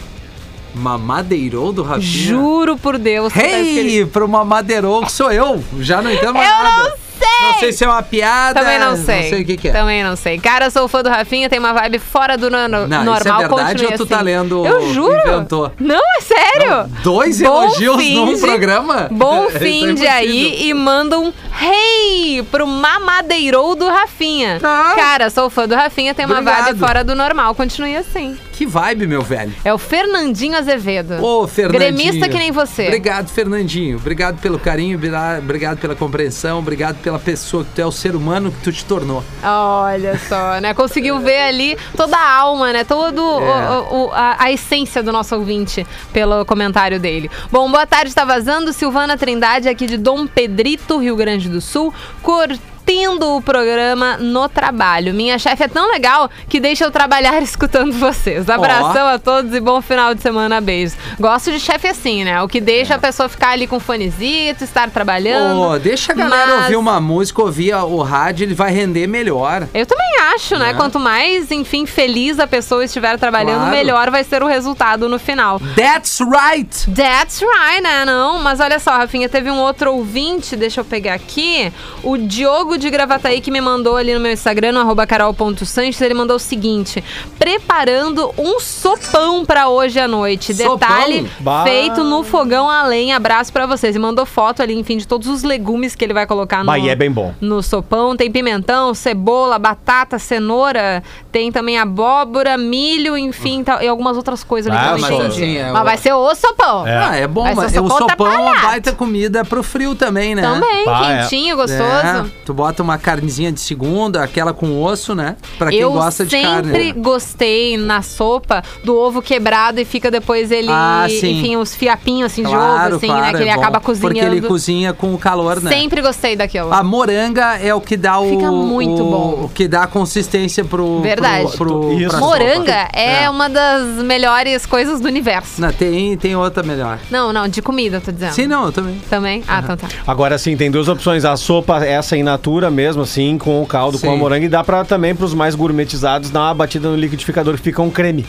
Mamadeirou do Rafinha? Juro por Deus. tá escrito. Hey, pro mamadeirou que sou eu. Já não entendo mais Eu nada. não! Não sei se é uma piada. Também não sei. Não sei o que, que é. Também não sei. Cara, sou fã do Rafinha, tem uma vibe fora do no- Não, normal. isso é verdade ou tu assim. tá lendo Eu juro. inventou? Não, é sério. Dois Bom elogios num programa? Bom é fim de aí e manda um hey pro mamadeirou do Rafinha. Tá. Cara, sou fã do Rafinha, tem uma Obrigado. vibe fora do normal. Continue assim. Que vibe, meu velho. É o Fernandinho Azevedo. Ô, Fernandinho. Gremista que nem você. Obrigado, Fernandinho. Obrigado pelo carinho, obri- obrigado pela compreensão, obrigado pela pessoa que tu é, o ser humano que tu te tornou. Olha só, né? Conseguiu ver ali toda a alma, né? Todo É. o- o- a, a essência do nosso ouvinte pelo comentário dele. Bom, boa tarde, tá vazando. Silvana Trindade aqui de Dom Pedrito, Rio Grande do Sul. Curtindo o programa no trabalho. Minha chefe é tão legal que deixa eu trabalhar escutando vocês. Abração a todos e bom final de semana. Beijos. Gosto de chefe assim, né? O que deixa a pessoa ficar ali com fonezito, estar trabalhando. Ô, deixa a galera Mas- ouvir uma música, ouvir o rádio, ele vai render melhor. Eu também acho, né? É. Quanto mais, enfim, feliz a pessoa estiver trabalhando, Claro. melhor vai ser o resultado no final. That's right! That's right, né? Não, mas olha só, Rafinha, teve um outro ouvinte, deixa eu pegar aqui, o Diogo de Gravataí que me mandou ali no meu Instagram, no arroba carol.sanches, ele mandou o seguinte, preparando um sopão pra hoje à noite. Sopão? Detalhe, Bah. feito no fogão a lenha, abraço pra vocês. E mandou foto ali, enfim, de todos os legumes que ele vai colocar no, Bah, é bem bom. no sopão. Tem pimentão, cebola, batata, cenoura, tem também abóbora, milho, enfim, tal, e algumas outras coisas ali Ah, que eu não mas entendi. assim, é mas vai ser o sopão. É. Ah, é bom, Vai ser mas o o sopão sopão é uma baita comida pro frio também, né? Também, Ah, é. quentinho, gostoso. É, tu bota uma carnezinha de segunda, aquela com osso, né? Pra quem eu gosta de carne. sempre né? gostei na sopa do ovo quebrado e fica depois ele, Ah, sim. enfim, os fiapinhos assim de Claro, ovo, assim, claro, né? Que ele é bom, acaba cozinhando. Porque ele cozinha com o calor, né? Sempre gostei daquilo. A moranga é o que dá o. Fica muito o- bom. O que dá a consistência pro. Verdade. Pro, pro, Isso. pra Moranga sopa. é, uma das melhores coisas do universo. Não, tem, tem outra melhor. Não, não, de comida, eu tô dizendo. Sim, não, eu também. Também? Ah, então tá. Agora sim, tem duas opções. A sopa, essa in natura mesmo, assim, com o caldo, com a Sim. moranga. E dá pra também, pros mais gourmetizados, dar uma batida no liquidificador que fica um creme.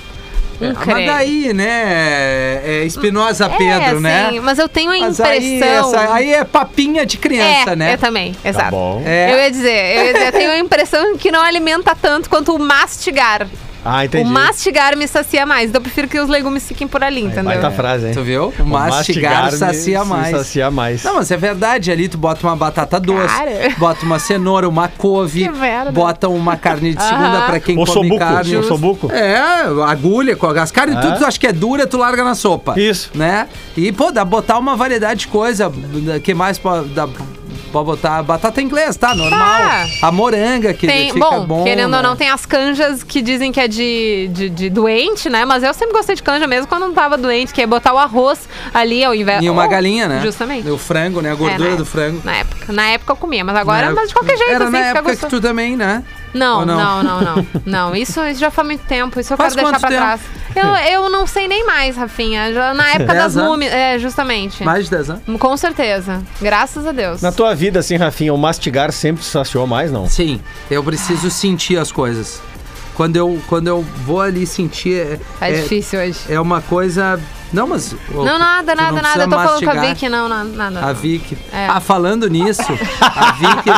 Um creme. Mas daí, né? É Espinosa Pedro, é, né? Sim, mas eu tenho a Mas impressão. aí, essa- aí é papinha de criança, é, né? eu também, exato. bom. É. Eu ia dizer, eu ia dizer, eu tenho a impressão que não alimenta tanto quanto o mastigar. Ah, entendi. O mastigar me sacia mais. Então eu prefiro que os legumes fiquem por ali, entendeu? Baita frase, hein? Tu viu? O mastigar, me- sacia mais. Sacia mais. Não, mas é verdade, ali tu bota uma batata doce, Cara. bota uma cenoura, uma couve, bota uma carne de segunda pra quem O come sobuco, carne. o sobuco. É, agulha com as carnes, É. tudo tu acha que é dura, tu larga na sopa. Isso. Né? E, pô, dá pra botar uma variedade de coisa. que mais pode, dá, pode botar? Batata inglesa, tá? Normal. Tá. A moranga, que Tem, fica bom, bom. querendo né? ou não, tem as canjas que dizem que é de, de, de doente, né? Mas eu sempre gostei de canja mesmo quando não tava doente, que é botar o arroz ali ao invés. E uma ou- galinha, né? Justamente. O frango, né? A É, gordura na do época- frango. Na época. Na época eu comia, mas agora, Na mas de qualquer jeito, Era assim, na época gostoso. que tu também, né? Não, não? não, não, não, não. Isso, isso já faz muito tempo. Isso eu Faz quero deixar pra tempo? trás. Eu, eu não sei nem mais, Rafinha. Já na época Dez das anos? múmias. É, justamente. Mais de 10 anos. Com certeza. Graças a Deus. Na tua vida, assim, Rafinha, o mastigar sempre se saciou mais, não? Sim, eu preciso sentir as coisas. Quando eu, quando eu vou ali sentir. É, Tá é, difícil hoje. é uma coisa. Não, mas. ô, Não, nada, nada, nada. Eu tô falando com a. Vicky, não, nada. nada. A Vicky. É. Ah, falando nisso, a Vicky.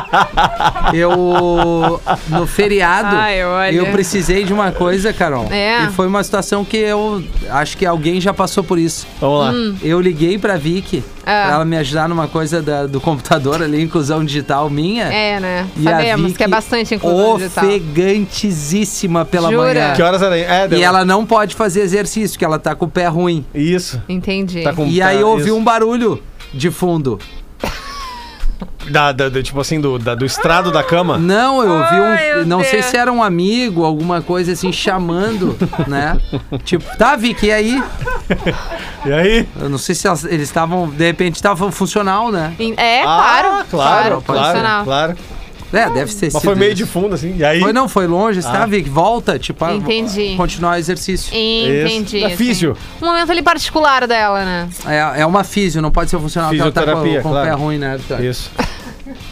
eu. No feriado, Ai, olha. eu precisei de uma coisa, Carol. É. E foi uma situação que eu. Acho que alguém já passou por isso. Vamos lá. Hum. Eu liguei pra Vicky Ah. pra ela me ajudar numa coisa da- do computador ali, inclusão digital minha. É, né? E a Sabemos Vicky que é bastante inclusão digital. pela Jura? manhã. Que horas era? É, deu- E ela não pode fazer exercício, porque ela tá com o pé ruim. Isso. Entendi. Tá com- E aí eu ouvi isso. um barulho de fundo. Da, da- da- tipo assim, do, da- do estrado da cama. Não, eu ouvi Ai, um. meu Não sei Deus. se era um amigo, alguma coisa assim, chamando, né? Tipo, tá, Vicky, e aí? E aí? Eu não sei se elas- eles estavam. De repente estavam funcional, né? É, Ah, claro. claro, claro, funcional. claro. É, deve ter Mas foi meio de isso. fundo, assim. E aí? Foi, não, foi longe, tá, Ah. Vicky? Volta, tipo, ah, Entendi. continuar o exercício. Entendi. Isso. É físio. Um momento ali particular dela, né? É, é uma físio, não pode ser funcional porque ela tá com, com o pé claro. ruim, né? Isso.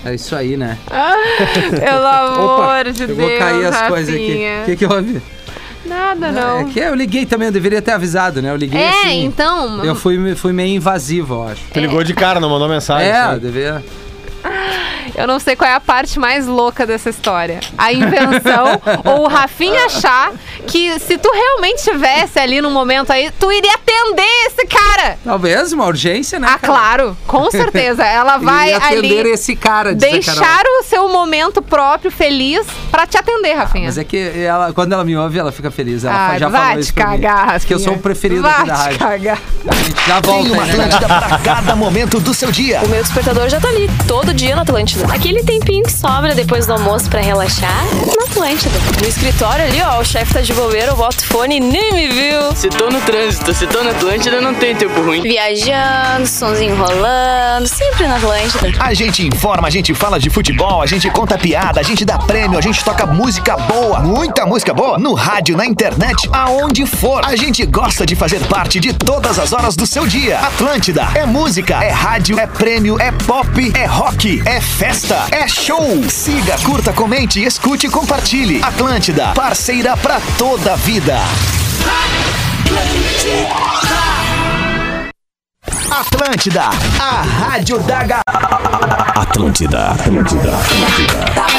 É isso aí, né? Pelo amor de eu Deus, vou cair as coisas aqui. O que, que houve? Nada, não. É que eu liguei também, eu deveria ter avisado, né? Eu liguei É, assim. então. Eu fui, fui meio invasivo, eu acho. Tu ligou de cara, não mandou mensagem. é, assim. deveria. Eu não sei qual é a parte mais louca dessa história. A invenção ou o Rafinha achar que se tu realmente tivesse ali no momento aí, tu iria atender esse cara. Talvez uma urgência, né? Ah, cara? claro, com certeza. Ela vai Iria atender ali esse cara, deixar o seu momento próprio feliz pra te atender, Rafinha. Mas é que ela, quando ela me ouve, ela fica feliz. Ela Ai, já vai falou te isso pra mim. cagar, Rafinha. Que eu sou o preferido vai aqui da rádio. cagar. A gente já Tem volta uma aí, né, Atlântida galera? pra cada momento do seu dia. O meu despertador já tá ali, todo dia na Atlântida. Aquele tempinho que sobra depois do almoço pra relaxar, na Atlântida. No escritório ali, ó, o chefe tá de bobeira, eu boto fone e nem me viu. Se tô no trânsito, se tô na Atlântida, não tem tempo ruim. Viajando, sonzinho rolando, sempre na Atlântida. A gente informa, a gente fala de futebol, a gente conta piada, a gente dá prêmio, a gente toca música boa, muita música boa, no rádio, na internet, aonde for. A gente gosta de fazer parte de todas as horas do seu dia. Atlântida é música, é rádio, é prêmio, é pop, é rock, é festa, é show. Siga, curta, comente, escute e compartilhe. Atlântida, parceira pra toda a vida. Atlântida, a rádio da ga... Atlântida, Atlântida.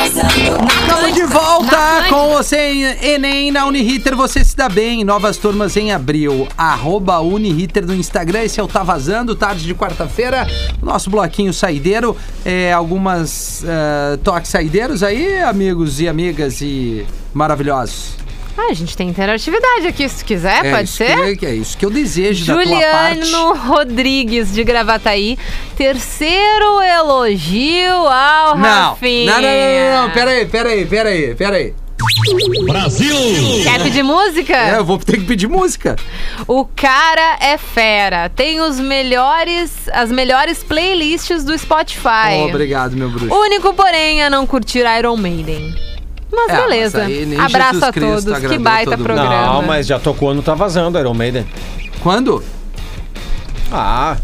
Estamos de volta com você em Enem na Uniriter. Você se dá bem. Novas turmas em abril. Arroba Uniriter no Instagram. Esse é o Tá Vazando, tarde de quarta-feira. Nosso bloquinho saideiro. É, algumas eh, toques saideiros aí, amigos e amigas e maravilhosos. Ah, a gente tem interatividade aqui, se tu quiser, é pode ser? Que, é isso que eu desejo da tua parte. Juliano Rodrigues de Gravataí, terceiro elogio ao Não, Rafinha. não, não, não, não, não, peraí, peraí, peraí, peraí. Quer pedir música? É, eu vou ter que pedir música. O cara é fera. Tem os melhores, as melhores playlists do Spotify. Oh, obrigado, meu bruxo. Único, porém, a não curtir Iron Maiden. Mas É, mas beleza. aí nem Abraço Jesus a Cristo todos. Que baita todo mundo. programa. Não, mas já tocou no Tá Vazando, Iron Maiden. Quando? Ah,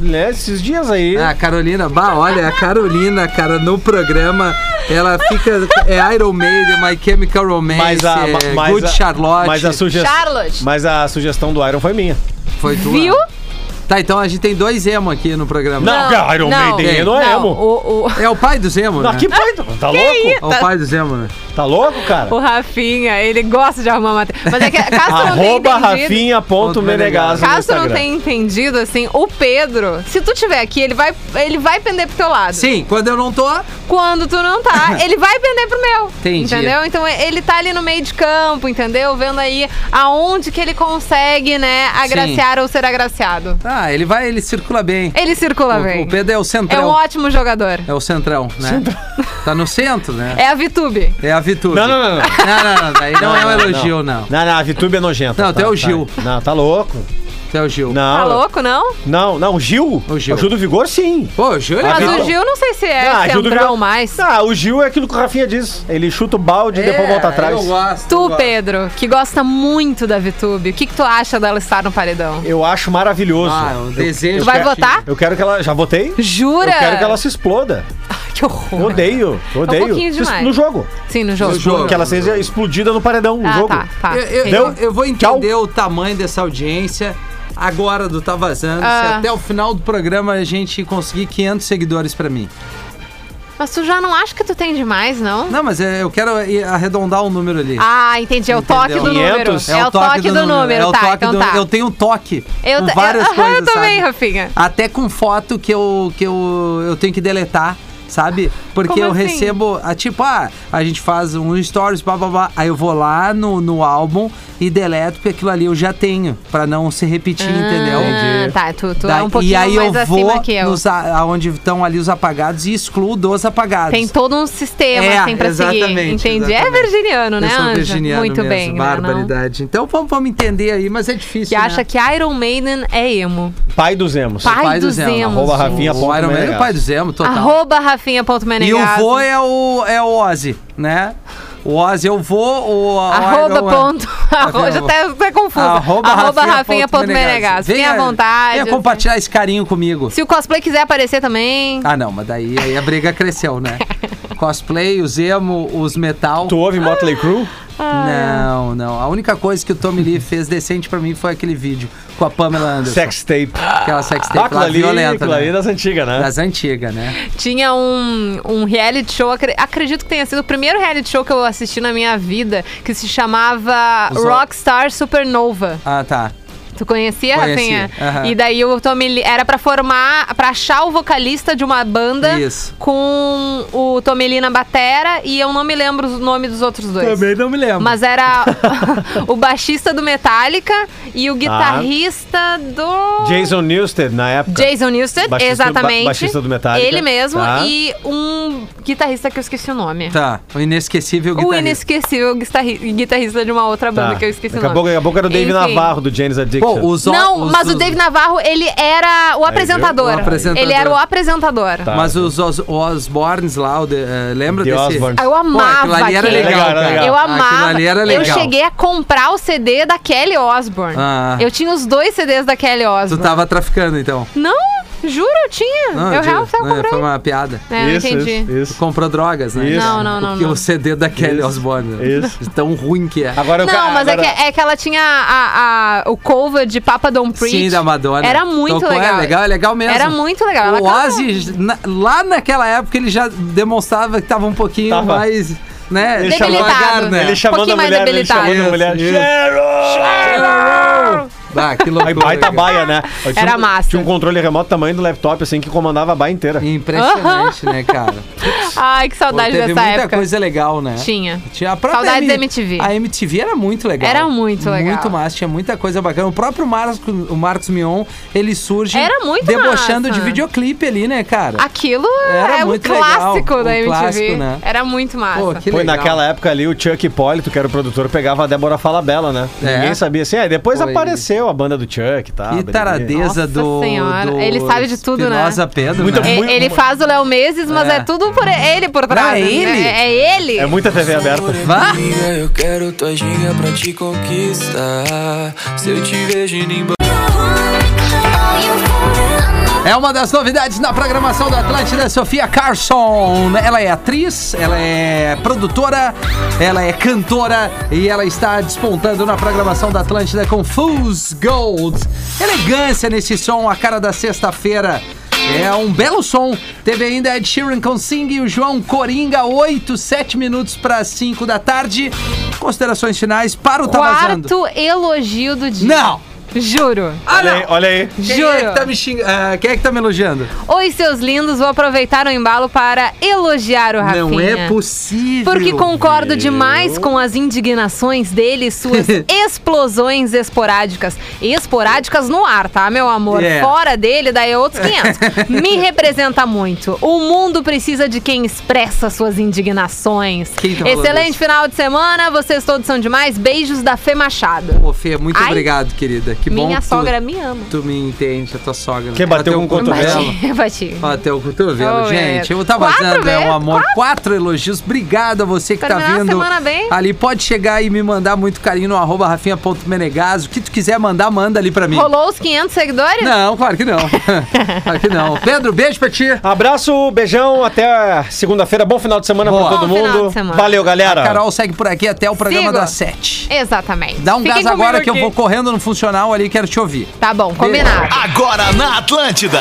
né, esses dias aí. Ah, a Carolina, bah, olha, a Carolina, cara, no programa, ela fica. É Iron Maiden, My Chemical Romance, mas a, é mas Good a- Charlotte. Mas a, suge- Charlotte. mas a sugestão do Iron foi minha. Foi tua. Viu? Tá, então a gente tem dois emo aqui no programa. Não, cara, Iron Maiden não é emo. O, o, É o pai dos emo, Não, né? que pai, tá louco? É o pai dos emo, né? Tá louco, cara? o Rafinha, ele gosta de arrumar matéria. Mas é que Castro não tem Arroba entendido. Rafinha.menegaso Castro não tem entendido, assim, o Pedro, se tu tiver aqui, ele vai, ele vai pender pro teu lado. Sim, quando eu não tô. Quando tu não tá, ele vai pender pro meu. Entendi. Entendeu? Então ele tá ali no meio de campo, entendeu? Vendo aí aonde que ele consegue, né, agraciar ou ser agraciado. Ah, ele vai, ele circula bem. Ele circula O, bem. o Pedro é o É centrão. um ótimo jogador. É o centrão, né? Tá no centro, né? É a Vitube. É a Vitube. Não, não, não, não. Não, não, não. Daí não, é um elogio, não. Não, não, a Vitube é nojenta. Não, tu é o Gil. Tá, não, tá louco. Tu é o Gil. Não. Tá louco, não? Não, não, o Gil. O Gil. O Gil do Vigor, sim. Pô, o Gil é Mas o Gil não sei se é Ah, centrão Vigor- mais. Ah, o Gil é aquilo que o Rafinha diz. Ele chuta o balde e depois volta atrás. Eu gosto. eu Tu, gosto. Pedro, que gosta muito da Vitube, o que, que tu acha dela estar no paredão? Eu acho maravilhoso. Ah, eu desejo. Tu vai quero- votar? Eu quero que ela. Já votei? Jura? Eu quero que ela se exploda. Que horror. Eu odeio. Eu odeio. um pouquinho demais. No jogo. Sim, no jogo. No jogo. Que ela seja explodida no paredão. No Ah, jogo. tá, tá. Eu, eu- eu- eu vou entender o tamanho dessa audiência agora do Tá Vazando. Se Ah. até o final do programa a gente conseguir 500 seguidores pra mim. Mas tu já não acha que tu tem demais, não? Não, mas é, eu quero ir arredondar o número ali. Ah, entendi. É o toque Entendeu? do número. 500? É, o toque, do, número, o tá? toque então do- tá. Eu tenho toque Eu com várias eu- coisas, eu também, sabe? Rafinha. Até com foto que eu, que eu, eu tenho que deletar, sabe? Porque Como eu assim? recebo, ah, tipo, ah, a gente faz um stories, blá, blá, blá, aí eu vou lá no, no álbum e deleto, porque aquilo ali eu já tenho, pra não se repetir, entendeu? Ah, tá. Tu, tu é Daí- um pouquinho e aí mais eu acima vou que eu. nos, a- aonde estão ali os apagados e excluo dos apagados. Tem todo um sistema, É, assim, pra seguir. exatamente, Entendi. É exatamente. virginiano, né, eu sou Anja? virginiano Muito mesmo, bem. né, barbaridade. Então vamos, vamos entender aí, mas é difícil, Que né? acha que Iron Maiden é emo. Pai dos emos. Pai, pai dos do Zemo, emos. arroba Rafinha O Iron Man é o pai do Zemo, total. Arroba E o vô é o, é o Ozzy, né? O Ozzy é o vô, o Arroba Iron Man- ponto. Arroba, já até, até confuso. Arroba, Arroba Rafinha ponto. Fiquem à Venha- vontade. Venha assim. compartilhar esse carinho comigo. Se o cosplay quiser aparecer também. Ah, não, mas daí aí a briga cresceu, né? Cosplay, os emo, os metal. Tu ouve Motley Crue? Não, não. A única coisa que o Tommy Lee fez decente pra mim foi aquele vídeo com a Pamela Anderson. Sex tape. Aquela sex Ah, tape aquilo lá ali, violenta, ali né? das antigas, né? Das antigas, né? Tinha um, um reality show, acre- acredito que tenha sido o primeiro reality show que eu assisti na minha vida, que se chamava Os- Rockstar Supernova. Ah, tá. Tu conhecia, Conhecia, Rafinha? aham. E daí o Tommy Lee era pra formar, pra achar o vocalista de uma banda Isso. com o Tommy Lee na batera e eu não me lembro o nome dos outros dois. não me lembro. Mas era o baixista do Metallica e o guitarrista do Jason Newsted, na época. Jason Newsted, Baixista do- exatamente. ba- baixista do Metallica. Ele mesmo Tá. e um guitarrista que eu esqueci o nome. Tá, o inesquecível O guitarrista. inesquecível guitarri- guitarrista de uma outra banda Tá. que eu esqueci daqui o a nome. pouco, daqui a pouco era o Dave Enfim. Navarro do Jane's Addiction. Pô, os o- Não, os- mas o os- Dave Navarro, ele era o apresentador. O apresentador. Ele era o apresentador. Tá. Mas os Os- Osborns lá, o de- eh, lembra The desse? Osbournes. Eu amava aquilo ali era aquele. legal, Legal, legal. Eu amava. ali era Eu legal. cheguei a comprar o CD da Kelly Osbourne. Ah. Eu tinha os dois CDs da Kelly Tu Osbourne. tava traficando, então. Não, juro, eu tinha. Não, eu realmente tava comprando. Foi uma piada. É, não isso, entendi. isso, Tu isso. comprou drogas, né? Isso. Não, não, não, Porque não. o CD da Kelly Isso. Osbourne. né? Isso. Tão ruim que é. Agora eu Não, ca- mas é, agora- que, é que ela tinha a, a- o cover de Papa Don't Preach. Sim, da Madonna. Era muito Tocou, legal. É legal, é legal mesmo. Era muito legal. Ela O. Ozzy, na- lá naquela época, ele já demonstrava que tava um pouquinho Tava. mais, né? Ele chamou- devagar, né? Ele chamando pouquinho a mais mulher, ele debilitado. chamando a mulher. Isso. Cheryl! Ah, que Aí loucura. baita cara. baia, né? Eu tinha Era um- massa. Tinha um controle remoto tamanho do laptop, assim, que comandava a baia inteira. Impressionante, né, cara? Ai, que Pô, saudade teve dessa muita época. coisa legal, né? Tinha. Tinha a própria Saudades da MTV. A MTV era muito legal. Era muito legal. Muito massa, tinha muita coisa bacana. O próprio Marcos, o Marcos Mion, ele surge Era muito debochando massa. de videoclipe ali, né, cara? Aquilo Era é um muito legal, clássico um da MTV. clássico, né? Era muito massa. Pô, que Foi legal. naquela época ali, o Chuck Hipólito, que era o produtor, pegava a Débora Falabella, né? É. Ninguém sabia assim. Aí depois Foi. apareceu a banda do Chuck e tal. Que taradeza Nossa do, Senhora, do ele sabe de tudo, né? Espinosa Pedro, Muito- né? Muito- ele faz o Léo Meses, mas É. é, tudo por ele por trás. Não, é né? ele? É, é ele. É muita TV aberta. Vá? Eu quero tua ginga pra te conquistar. Se eu te vejo indo embora. É uma das novidades na programação da Atlântida, Sofia Carson. Ela é atriz, ela é produtora, ela é cantora e ela está despontando na programação da Atlântida com Fool's Gold. Elegância nesse som, a cara da sexta-feira. É um belo som. Teve ainda Ed Sheeran com Sing e o João Coringa, 8, 7 minutos para 5 da tarde. Considerações finais para o Tá Vazando. Quarto elogio do dia. Não! Juro. Olha aí, olha aí. Quem Juro. é, que tá me xing... ah, quem é que tá me elogiando? Oi, seus lindos, vou aproveitar o embalo para elogiar o Rafinha. Não é possível. Porque concordo demais com as indignações dele e suas explosões esporádicas. Esporádicas no ar, tá, meu amor? É. Fora dele, daí é outros 500. Me representa muito. O mundo precisa de quem expressa suas indignações. Quem tá Excelente isso? final de semana, vocês todos são demais. Beijos da Fê Machado. Ô, Fê, muito Ai, obrigado, querida. Que bom Minha sogra tu, me ama. tu me entende, a tua sogra. Quem bateu Bateu com o cotovelo? Bati, bati. Até o cotovelo, Oh, gente. é. Eu tava Quatro vazando, é um amor. Quatro. elogios. Obrigado a você que Terminar tá a vindo. semana bem. Ali pode chegar e me mandar muito carinho no arroba rafinha.menegas. O que tu quiser mandar, manda ali pra mim. Rolou os 500 seguidores? Não, claro que não. claro que não. Pedro, beijo pra ti. Abraço, beijão, até segunda-feira. Bom final de semana Boa. pra todo Bom final mundo. de semana. Valeu, galera. Carol segue por aqui até o programa Sigo. das sete. Exatamente. Dá um Fiquem gás agora que eu vou correndo no funcional ali, quero te ouvir. Tá bom, combinado. Agora na Atlântida.